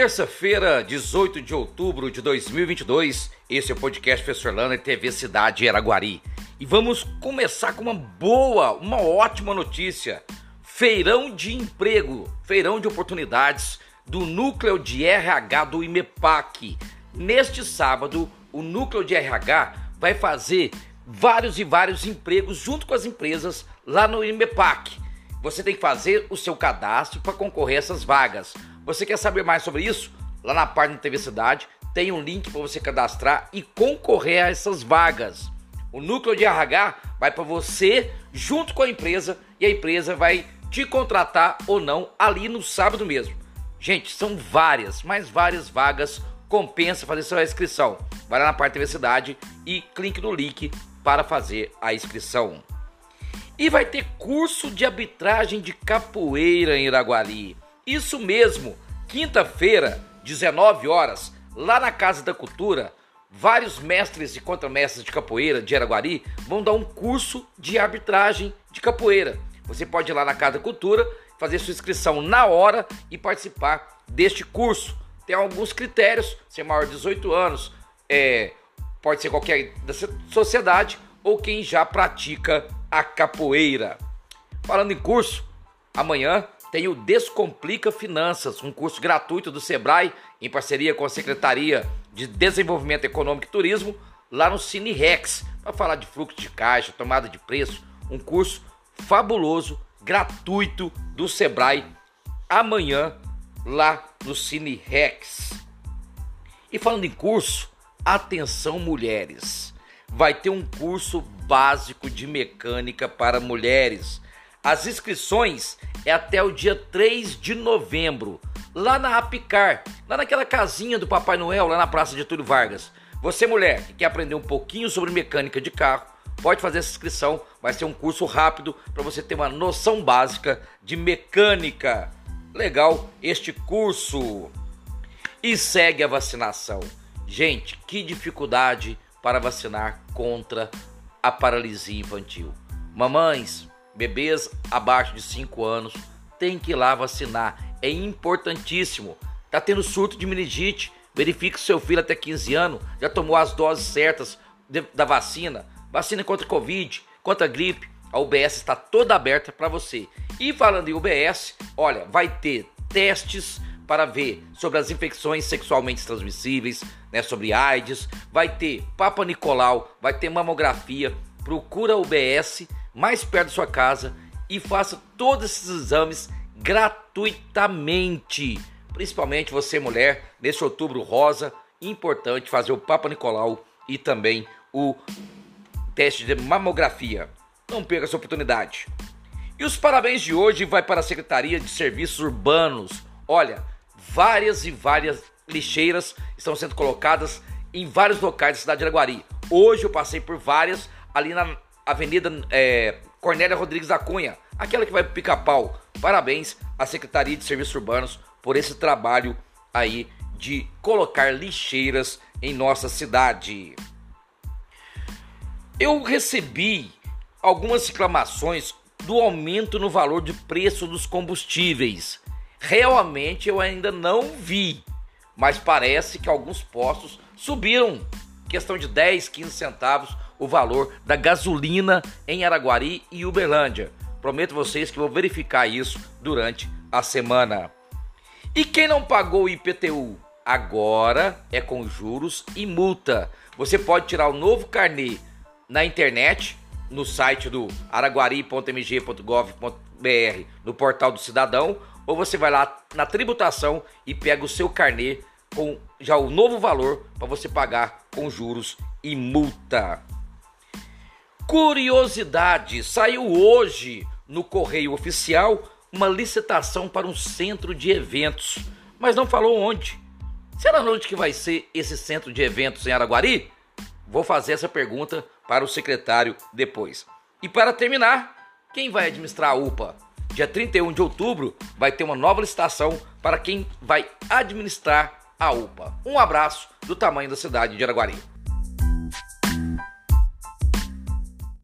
Terça-feira, 18 de outubro de 2022, esse é o podcast Professor Lana e TV Cidade Araguari. E vamos começar com uma boa, uma ótima notícia. Feirão de emprego, feirão de oportunidades do núcleo de RH do IMEPAC. Neste sábado, o núcleo de RH vai fazer vários e vários empregos junto com as empresas lá no IMEPAC. Você tem que fazer o seu cadastro para concorrer a essas vagas. Você quer saber mais sobre isso? Lá na página da TV Cidade tem um link para você cadastrar e concorrer a essas vagas. O núcleo de RH vai para você junto com a empresa e a empresa vai te contratar ou não ali no sábado mesmo. Gente, são várias, mas várias vagas. Compensa fazer sua inscrição. Vai lá na parte da TV Cidade e clique no link para fazer a inscrição. E vai ter curso de arbitragem de capoeira em Iraguari. Isso mesmo, quinta-feira, 19 horas, lá na Casa da Cultura, vários mestres e contramestres de capoeira de Araguari vão dar um curso de arbitragem de capoeira. Você pode ir lá na Casa da Cultura, fazer sua inscrição na hora e participar deste curso. Tem alguns critérios, ser maior de 18 anos, é, pode ser qualquer da sociedade ou quem já pratica a capoeira. Falando em curso, amanhã tem o Descomplica Finanças, um curso gratuito do Sebrae em parceria com a Secretaria de Desenvolvimento Econômico e Turismo, lá no Cine Rex, para falar de fluxo de caixa, tomada de preço, um curso fabuloso, gratuito do Sebrae amanhã lá no Cine Rex. E falando em curso, atenção mulheres. Vai ter um curso básico de mecânica para mulheres as inscrições é até o dia 3 de novembro, lá na Apicar, lá naquela casinha do Papai Noel, lá na Praça de Túlio Vargas. Você, mulher, que quer aprender um pouquinho sobre mecânica de carro, pode fazer essa inscrição. Vai ser um curso rápido para você ter uma noção básica de mecânica. Legal este curso. E segue a vacinação. Gente, que dificuldade para vacinar contra a paralisia infantil. Mamães, Bebês abaixo de 5 anos tem que ir lá vacinar. É importantíssimo. Tá tendo surto de meningite. Verifique se seu filho até 15 anos já tomou as doses certas de, da vacina. Vacina contra Covid, contra gripe. A UBS está toda aberta para você. E falando em UBS, olha, vai ter testes para ver sobre as infecções sexualmente transmissíveis, né, sobre AIDS, vai ter Papa Nicolau, vai ter mamografia. Procura a UBS mais perto da sua casa e faça todos esses exames gratuitamente. Principalmente você, mulher, nesse outubro rosa, importante fazer o Papa Nicolau e também o teste de mamografia. Não perca essa oportunidade. E os parabéns de hoje vai para a Secretaria de Serviços Urbanos. Olha, várias e várias lixeiras estão sendo colocadas em vários locais da cidade de Araguari. Hoje eu passei por várias ali na Avenida é, Cornélia Rodrigues da Cunha, aquela que vai pro pica-pau. Parabéns à Secretaria de Serviços Urbanos por esse trabalho aí de colocar lixeiras em nossa cidade. Eu recebi algumas reclamações do aumento no valor de preço dos combustíveis. Realmente eu ainda não vi, mas parece que alguns postos subiram, questão de 10, 15 centavos o valor da gasolina em Araguari e Uberlândia. Prometo vocês que vou verificar isso durante a semana. E quem não pagou o IPTU? Agora é com juros e multa. Você pode tirar o novo carnê na internet, no site do araguari.mg.gov.br, no portal do cidadão, ou você vai lá na tributação e pega o seu carnê com já o novo valor para você pagar com juros e multa. Curiosidade: saiu hoje no Correio Oficial uma licitação para um centro de eventos, mas não falou onde. Será onde que vai ser esse centro de eventos em Araguari? Vou fazer essa pergunta para o secretário depois. E para terminar, quem vai administrar a UPA? Dia 31 de outubro vai ter uma nova licitação para quem vai administrar a UPA. Um abraço do tamanho da cidade de Araguari.